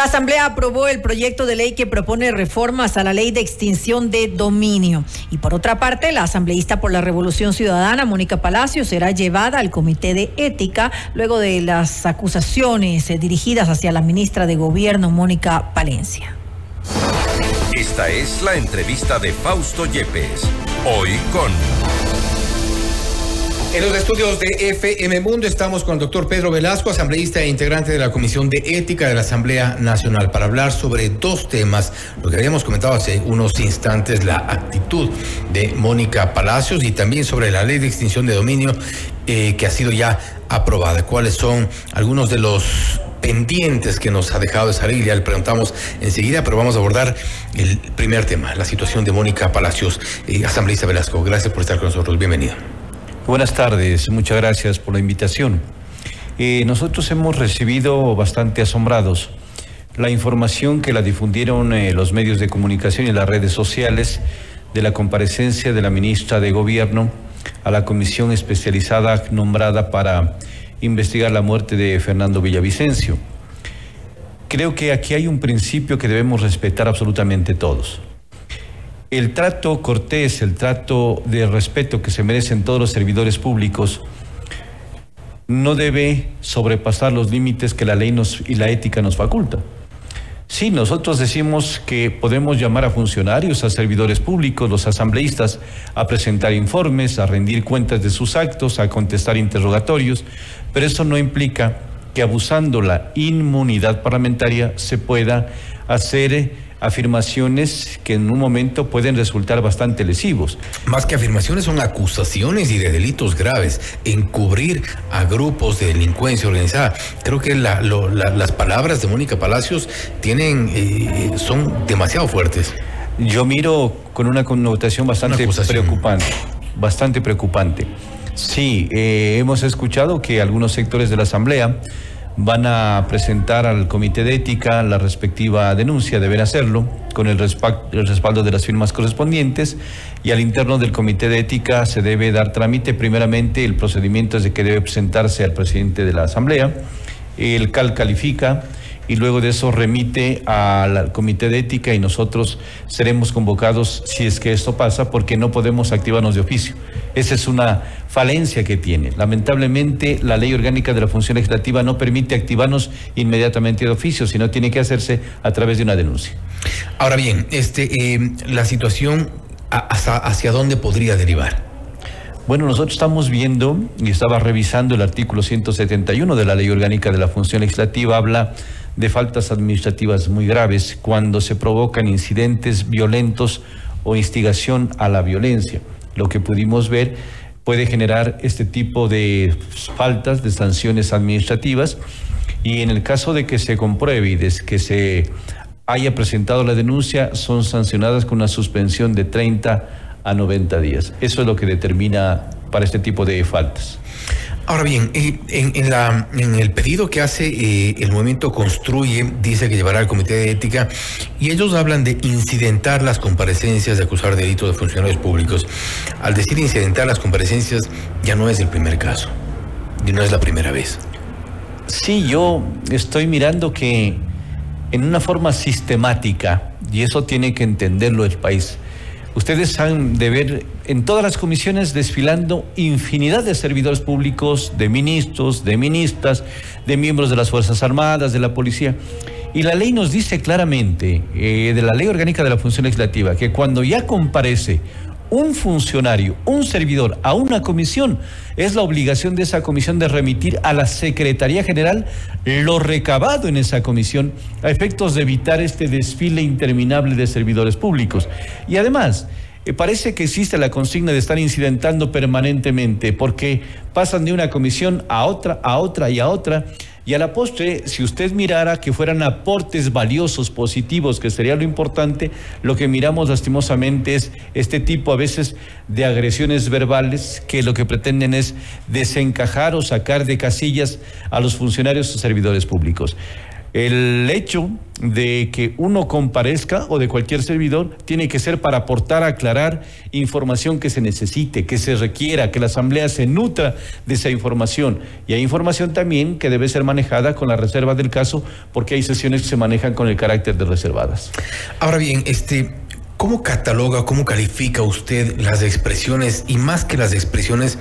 La Asamblea aprobó el proyecto de ley que propone reformas a la ley de extinción de dominio. Y por otra parte, la asambleísta por la Revolución Ciudadana, Mónica Palacio, será llevada al Comité de Ética luego de las acusaciones eh, dirigidas hacia la ministra de Gobierno, Mónica Palencia. Esta es la entrevista de Fausto Yepes. Hoy con... En los estudios de FM Mundo estamos con el doctor Pedro Velasco, asambleísta e integrante de la Comisión de Ética de la Asamblea Nacional, para hablar sobre dos temas, lo que habíamos comentado hace unos instantes, la actitud de Mónica Palacios y también sobre la ley de extinción de dominio eh, que ha sido ya aprobada. ¿Cuáles son algunos de los pendientes que nos ha dejado esa ley? Ya le preguntamos enseguida, pero vamos a abordar el primer tema, la situación de Mónica Palacios, eh, asambleísta Velasco. Gracias por estar con nosotros. Bienvenido. Buenas tardes, muchas gracias por la invitación. Eh, nosotros hemos recibido bastante asombrados la información que la difundieron eh, los medios de comunicación y las redes sociales de la comparecencia de la ministra de Gobierno a la comisión especializada nombrada para investigar la muerte de Fernando Villavicencio. Creo que aquí hay un principio que debemos respetar absolutamente todos el trato cortés, el trato de respeto que se merecen todos los servidores públicos no debe sobrepasar los límites que la ley y la ética nos faculta. Sí, nosotros decimos que podemos llamar a funcionarios, a servidores públicos, los asambleístas, a presentar informes, a rendir cuentas de sus actos, a contestar interrogatorios, pero eso no implica que abusando la inmunidad parlamentaria se pueda hacer afirmaciones que en un momento pueden resultar bastante lesivos. Más que afirmaciones son acusaciones y de delitos graves, encubrir a grupos de delincuencia organizada. Creo que las palabras de Mónica Palacios tienen, eh, son demasiado fuertes. Yo miro con una connotación bastante preocupante, bastante preocupante. Sí, eh, hemos escuchado que algunos sectores de la Asamblea van a presentar al Comité de Ética la respectiva denuncia, deben hacerlo con el, respaldo de las firmas correspondientes y al interno del Comité de Ética se debe dar trámite. Primeramente, el procedimiento es de que debe presentarse al presidente de la Asamblea, el CAL califica y luego de eso remite al Comité de Ética y nosotros seremos convocados si es que esto pasa porque no podemos activarnos de oficio. Esa es una falencia que tiene. Lamentablemente la ley orgánica de la función legislativa no permite activarnos inmediatamente de oficio, sino tiene que hacerse a través de una denuncia. Ahora bien, este, eh, la situación hacia, hacia dónde podría derivar. Bueno, nosotros estamos viendo y estaba revisando el artículo 171 de la Ley Orgánica de la Función Legislativa, habla de faltas administrativas muy graves cuando se provocan incidentes violentos o instigación a la violencia. Lo que pudimos ver puede generar este tipo de faltas, de sanciones administrativas y en el caso de que se compruebe y de que se haya presentado la denuncia, son sancionadas con una suspensión de 30 a 90 días. Eso es lo que determina para este tipo de faltas. Ahora bien, eh, en, el pedido que hace eh, el movimiento Construye, dice que llevará al Comité de Ética y ellos hablan de incidentar las comparecencias de acusar delitos de funcionarios públicos. Al decir incidentar las comparecencias, ya no es el primer caso, y no es la primera vez. Sí, yo estoy mirando que en una forma sistemática, y eso tiene que entenderlo el país, Ustedes han de ver en todas las comisiones desfilando infinidad de servidores públicos, de ministros, de ministras, de miembros de las Fuerzas Armadas, de la policía. Y la ley nos dice claramente, eh, de la ley orgánica de la función legislativa, que cuando ya comparece un funcionario, un servidor a una comisión, es la obligación de esa comisión de remitir a la Secretaría General lo recabado en esa comisión a efectos de evitar este desfile interminable de servidores públicos. Y además, eh, parece que existe la consigna de estar incidentando permanentemente porque pasan de una comisión a otra, a otra y a otra y a la postre, si usted mirara que fueran aportes valiosos, positivos, que sería lo importante, lo que miramos lastimosamente es este tipo a veces de agresiones verbales que lo que pretenden es desencajar o sacar de casillas a los funcionarios o servidores públicos. El hecho de que uno comparezca o de cualquier servidor tiene que ser para aportar, aclarar información que se necesite, que se requiera, que la Asamblea se nutra de esa información. Y hay información también que debe ser manejada con la reserva del caso, porque hay sesiones que se manejan con el carácter de reservadas. Ahora bien, este, ¿cómo cataloga, cómo califica usted las expresiones y más que las expresiones?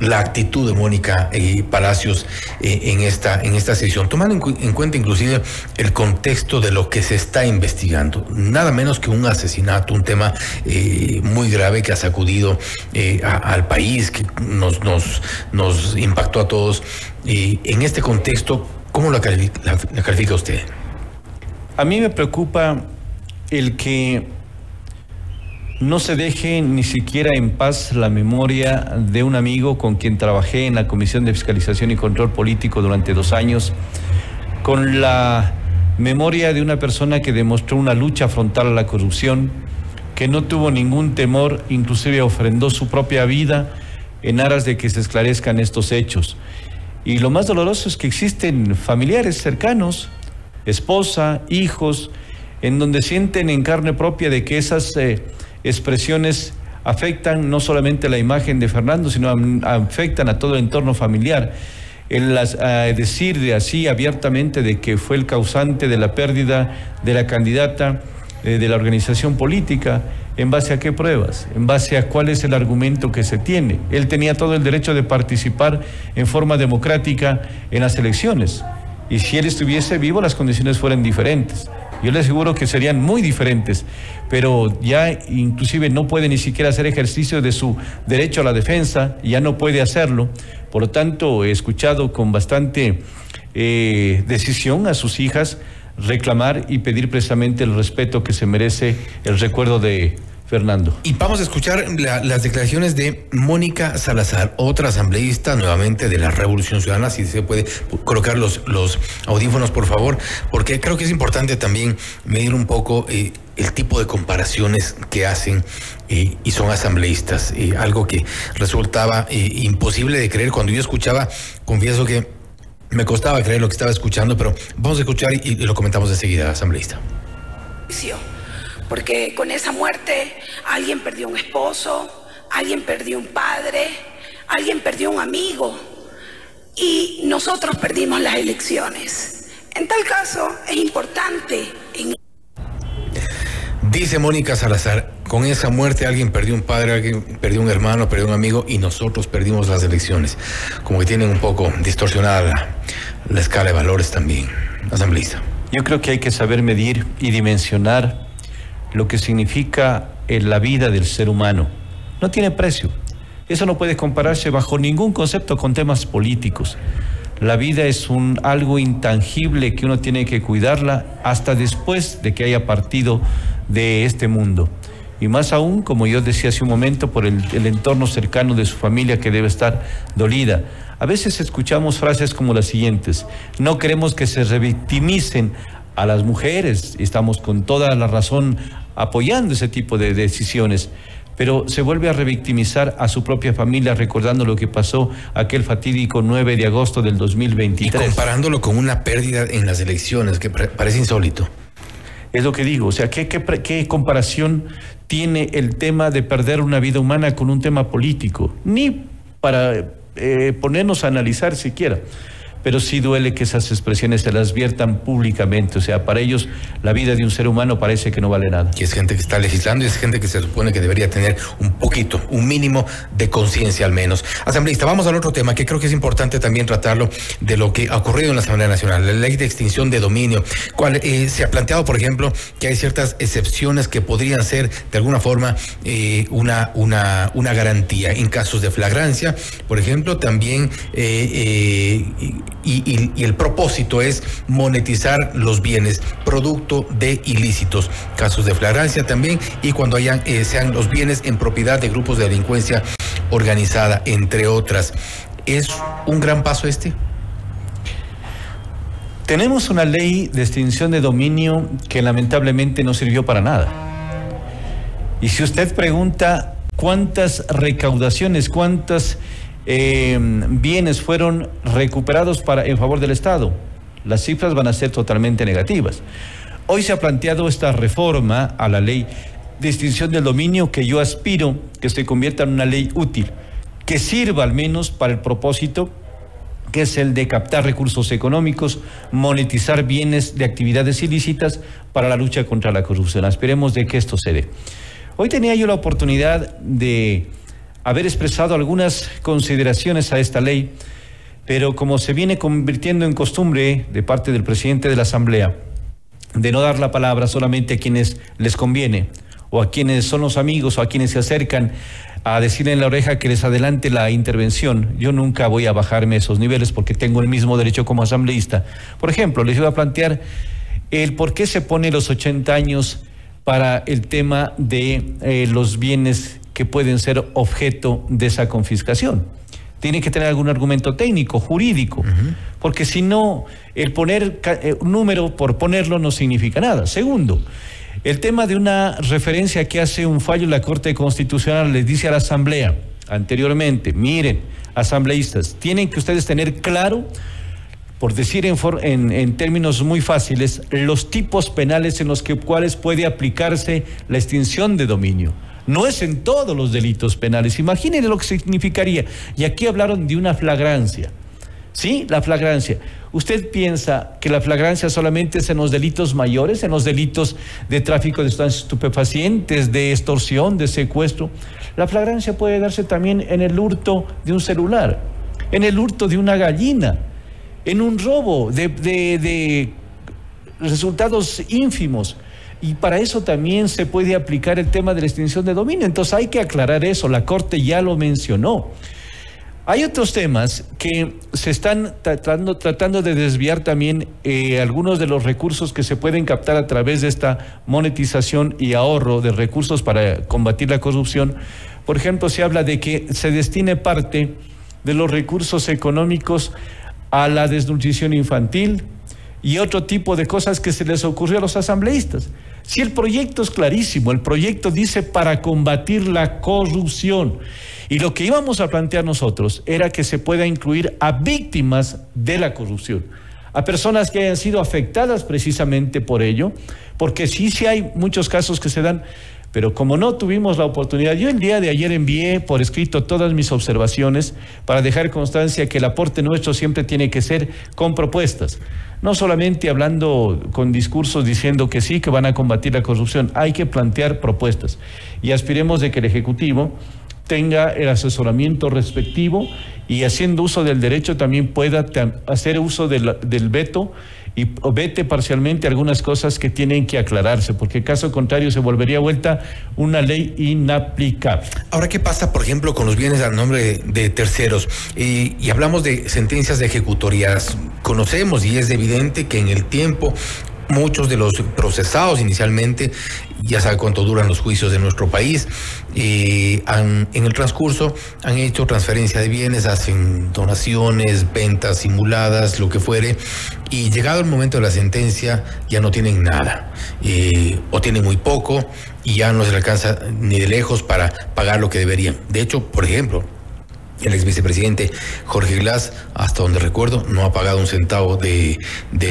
La actitud de Mónica eh, Palacios eh, en, esta, en esta sesión, tomando en, cuenta inclusive el contexto de lo que se está investigando. Nada menos que un asesinato, un tema eh, muy grave que ha sacudido al país, que nos, nos, nos impactó a todos. en este contexto, ¿cómo la califica usted? A mí me preocupa el que no se deje ni siquiera en paz la memoria de un amigo con quien trabajé en la Comisión de Fiscalización y Control Político durante dos años, con la memoria de una persona que demostró una lucha frontal a la corrupción, que no tuvo ningún temor, inclusive ofrendó su propia vida en aras de que se esclarezcan estos hechos. Y lo más doloroso es que existen familiares cercanos, esposa, hijos, en donde sienten en carne propia de que esas... Eh, expresiones afectan no solamente la imagen de Fernando, sino afectan a todo el entorno familiar. El decir de así abiertamente de que fue el causante de la pérdida de la candidata eh, de la organización política, ¿en base a qué pruebas? ¿En base a cuál es el argumento que se tiene? Él tenía todo el derecho de participar en forma democrática en las elecciones. Y si él estuviese vivo, las condiciones fueran diferentes. Yo le aseguro que serían muy diferentes, pero ya inclusive no puede ni siquiera hacer ejercicio de su derecho a la defensa, ya no puede hacerlo. Por lo tanto, he escuchado con bastante eh, decisión a sus hijas reclamar y pedir precisamente el respeto que se merece el recuerdo de Fernando. Y vamos a escuchar las declaraciones de Mónica Salazar, otra asambleísta nuevamente de la Revolución Ciudadana, si se puede colocar los, los audífonos, por favor, porque creo que es importante también medir un poco eh, el tipo de comparaciones que hacen eh, y son asambleístas, eh, algo que resultaba imposible de creer. Cuando yo escuchaba, confieso que me costaba creer lo que estaba escuchando, pero vamos a escuchar y, y lo comentamos de seguida, asambleísta porque con esa muerte alguien perdió un esposo, alguien perdió un padre, alguien perdió un amigo y nosotros perdimos las elecciones. En tal caso es importante... Dice Mónica Salazar, con esa muerte alguien perdió un padre, alguien perdió un hermano, perdió un amigo y nosotros perdimos las elecciones. Como que tienen un poco distorsionada la, la escala de valores también, asambleísta. Yo creo que hay que saber medir y dimensionar lo que significa en la vida del ser humano. No tiene precio. Eso no puede compararse bajo ningún concepto con temas políticos. La vida es un algo intangible que uno tiene que cuidarla hasta después de que haya partido de este mundo. Y más aún, como yo decía hace un momento, por el, el entorno cercano de su familia que debe estar dolida. A veces escuchamos frases como las siguientes, no queremos que se revictimicen a las mujeres, estamos con toda la razón apoyando ese tipo de decisiones, pero se vuelve a revictimizar a su propia familia recordando lo que pasó aquel fatídico 9 de agosto del 2023. Y comparándolo con una pérdida en las elecciones, que parece insólito. Es lo que digo, o sea, ¿qué, qué, comparación tiene el tema de perder una vida humana con un tema político? Ni para eh, ponernos a analizar siquiera pero sí duele que esas expresiones se las viertan públicamente. O sea, para ellos la vida de un ser humano parece que no vale nada. Y es gente que está legislando y es gente que se supone que debería tener un poquito, un mínimo de conciencia al menos. Asambleísta, vamos al otro tema que creo que es importante también tratarlo de lo que ha ocurrido en la Asamblea Nacional, la ley de extinción de dominio, cual eh, se ha planteado, por ejemplo, que hay ciertas excepciones que podrían ser de alguna forma eh, una, una, una garantía en casos de flagrancia, por ejemplo, también eh, y, el propósito es monetizar los bienes producto de ilícitos, casos de flagrancia también y cuando hayan, eh, sean los bienes en propiedad de grupos de delincuencia organizada, entre otras. ¿Es un gran paso este? Tenemos una ley de extinción de dominio que lamentablemente no sirvió para nada. Y si usted pregunta cuántas recaudaciones, cuántas eh, bienes fueron recuperados para, en favor del Estado. las cifras van a ser totalmente negativas. Hoy se ha planteado esta reforma a la ley de extinción del dominio que yo aspiro que se convierta en una ley útil, que sirva al menos para el propósito que es el de captar recursos económicos, monetizar bienes de actividades ilícitas para la lucha contra la corrupción. Esperemos de que esto se dé. Hoy tenía yo la oportunidad de haber expresado algunas consideraciones a esta ley, pero como se viene convirtiendo en costumbre de parte del presidente de la Asamblea, de no dar la palabra solamente a quienes les conviene, o a quienes son los amigos, o a quienes se acercan a decirle en la oreja que les adelante la intervención. Yo nunca voy a bajarme esos niveles porque tengo el mismo derecho como asambleísta. Por ejemplo, les iba a plantear el por qué se pone los 80 años para el tema de eh, los bienes que pueden ser objeto de esa confiscación. Tiene que tener algún argumento técnico, jurídico, porque si no, el poner eh, un número por ponerlo no significa nada. Segundo, el tema de una referencia que hace un fallo la Corte Constitucional les dice a la Asamblea anteriormente, miren, asambleístas, tienen que ustedes tener claro por decir en, en, términos muy fáciles, los tipos penales en los que, cuales puede aplicarse la extinción de dominio. No es en todos los delitos penales. Imagínense lo que significaría. Y aquí hablaron de una flagrancia. ¿Sí? La flagrancia. ¿Usted piensa que la flagrancia solamente es en los delitos mayores, en los delitos de tráfico de sustancias estupefacientes, de extorsión, de secuestro? La flagrancia puede darse también en el hurto de un celular, en el hurto de una gallina, en un robo de, resultados ínfimos. Y para eso también se puede aplicar el tema de la extinción de dominio. Entonces hay que aclarar eso, la Corte ya lo mencionó. Hay otros temas que se están tratando, tratando de desviar también eh, algunos de los recursos que se pueden captar a través de esta monetización y ahorro de recursos para combatir la corrupción. Por ejemplo, se habla de que se destine parte de los recursos económicos a la desnutrición infantil y otro tipo de cosas que se les ocurrió a los asambleístas. Si el proyecto es clarísimo, el proyecto dice para combatir la corrupción. Y lo que íbamos a plantear nosotros era que se pueda incluir a víctimas de la corrupción, a personas que hayan sido afectadas precisamente por ello, porque sí, sí hay muchos casos que se dan pero como no tuvimos la oportunidad, yo el día de ayer envié por escrito todas mis observaciones para dejar constancia que el aporte nuestro siempre tiene que ser con propuestas. No solamente hablando con discursos diciendo que sí, que van a combatir la corrupción, hay que plantear propuestas. Y aspiremos de que el Ejecutivo tenga el asesoramiento respectivo y haciendo uso del derecho también pueda hacer uso del, del veto y vete parcialmente algunas cosas que tienen que aclararse, porque caso contrario se volvería vuelta una ley inaplicable. Ahora, ¿qué pasa, por ejemplo, con los bienes a nombre de, terceros? y hablamos de sentencias de ejecutorias. Conocemos y es evidente que en el tiempo muchos de los procesados inicialmente, ya sabe cuánto duran los juicios de nuestro país, en el transcurso han hecho transferencia de bienes, hacen donaciones, ventas simuladas, lo que fuere, y llegado el momento de la sentencia ya no tienen nada, o tienen muy poco y ya no se le alcanza ni de lejos para pagar lo que deberían. De hecho, por ejemplo, el ex vicepresidente Jorge Glass, hasta donde recuerdo, no ha pagado un centavo de,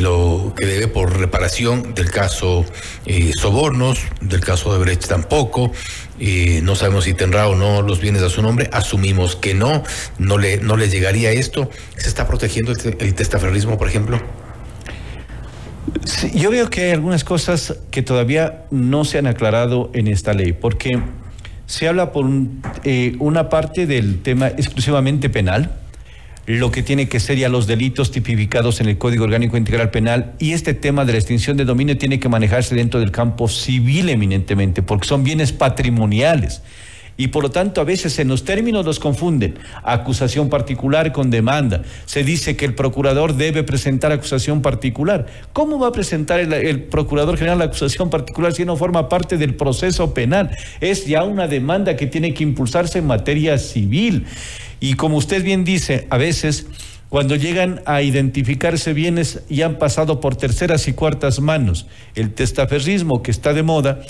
lo que debe por reparación del caso eh, Sobornos, del caso de Brecht tampoco. Eh, no sabemos si tendrá o no los bienes a su nombre. Asumimos que no, no le, no le llegaría esto. ¿Se está protegiendo el, el testaferrismo, por ejemplo? Yo veo que hay algunas cosas que todavía no se han aclarado en esta ley, porque se habla por eh, una parte del tema exclusivamente penal, lo que tiene que ser ya los delitos tipificados en el Código Orgánico Integral Penal y este tema de la extinción de dominio tiene que manejarse dentro del campo civil eminentemente, porque son bienes patrimoniales y por lo tanto a veces en los términos los confunden. Acusación particular con demanda. Se dice que el procurador debe presentar acusación particular. ¿Cómo va a presentar el, procurador general la acusación particular si no forma parte del proceso penal? Es ya una demanda que tiene que impulsarse en materia civil. Y como usted bien dice, a veces cuando llegan a identificarse bienes y han pasado por terceras y cuartas manos, el testaferrismo que está de moda,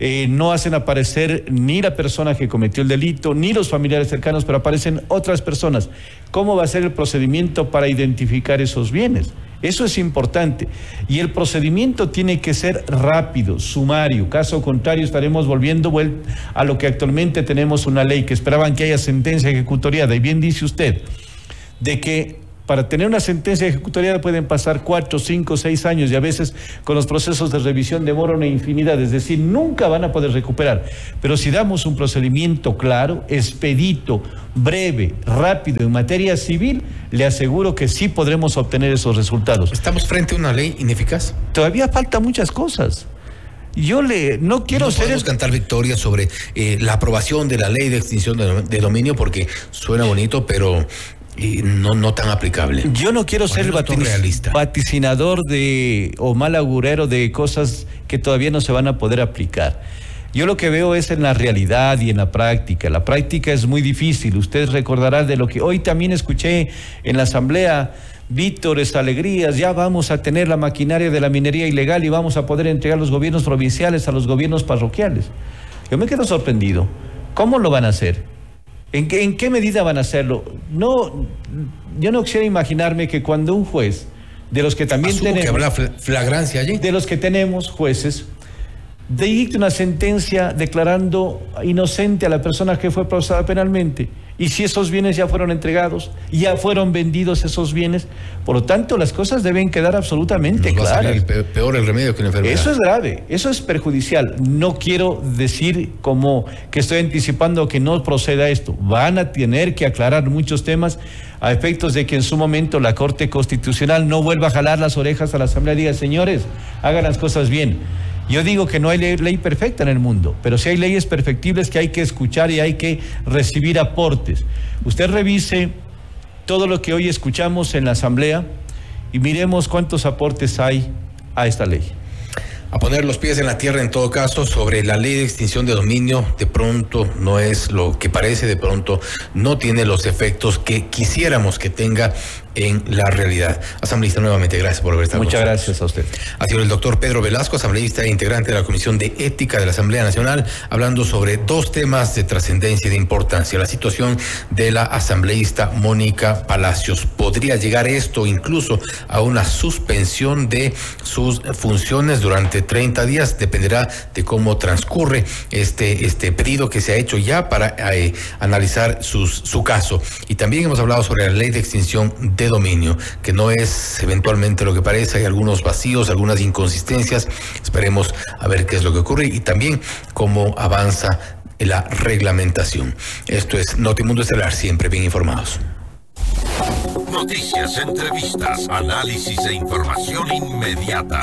eh, no hacen aparecer ni la persona que cometió el delito, ni los familiares cercanos, pero aparecen otras personas. ¿Cómo va a ser el procedimiento para identificar esos bienes? Eso es importante. Y el procedimiento tiene que ser rápido, sumario. Caso contrario, estaremos volviendo a lo que actualmente tenemos una ley que esperaban que haya sentencia ejecutoriada. Y bien dice usted, de que para tener una sentencia ejecutoriada pueden pasar cuatro, cinco, seis años y a veces con los procesos de revisión demoran una infinidad, es decir, nunca van a poder recuperar. Pero si damos un procedimiento claro, expedito, breve, rápido en materia civil, le aseguro que sí podremos obtener esos resultados. ¿Estamos frente a una ley ineficaz? Todavía falta muchas cosas. Yo le no quiero no ser cantar victoria sobre eh, la aprobación de la ley de extinción de, dominio porque suena bonito, pero y no, no tan aplicable. Yo no quiero ser vaticinador de o mal augurero de cosas que todavía no se van a poder aplicar. Yo lo que veo es en la realidad y en la práctica. La práctica es muy difícil. Ustedes recordarán de lo que hoy también escuché en la asamblea. Vítores, alegrías, ya vamos a tener la maquinaria de la minería ilegal y vamos a poder entregar los gobiernos provinciales a los gobiernos parroquiales. Yo me quedo sorprendido. ¿Cómo lo van a hacer? ¿En qué, medida van a hacerlo? No, yo no quisiera imaginarme que cuando un juez, de los que también tenemos... que habrá flagrancia allí. De los que tenemos jueces, dicte una sentencia declarando inocente a la persona que fue procesada penalmente y si esos bienes ya fueron entregados, ya fueron vendidos esos bienes, por lo tanto las cosas deben quedar absolutamente claras. peor el remedio que enfermedad. Eso es grave, eso es perjudicial. No quiero decir como que estoy anticipando que no proceda esto. Van a tener que aclarar muchos temas a efectos de que en su momento la Corte Constitucional no vuelva a jalar las orejas a la Asamblea y diga, señores, hagan las cosas bien. Yo digo que no hay ley, perfecta en el mundo, pero sí hay leyes perfectibles que hay que escuchar y hay que recibir aportes. Usted revise todo lo que hoy escuchamos en la Asamblea y miremos cuántos aportes hay a esta ley a poner los pies en la tierra en todo caso sobre la ley de extinción de dominio. De pronto no es lo que parece, de pronto no tiene los efectos que quisiéramos que tenga en la realidad. Asambleísta, nuevamente, gracias por haber estado Muchas gracias a usted. Ha sido el doctor Pedro Velasco, asambleísta e integrante de la Comisión de Ética de la Asamblea Nacional, hablando sobre dos temas de trascendencia y de importancia. La situación de la asambleísta Mónica Palacios. ¿Podría llegar esto incluso a una suspensión de sus funciones durante 30 días? Dependerá de cómo transcurre este, este pedido que se ha hecho ya para eh, analizar sus, su caso. Y también hemos hablado sobre la ley de extinción dominio, que no es eventualmente lo que parece, hay algunos vacíos, algunas inconsistencias. Esperemos a ver qué es lo que ocurre y también cómo avanza la reglamentación. Esto es Notimundo Estelar, siempre bien informados. Noticias, entrevistas, análisis e información inmediata.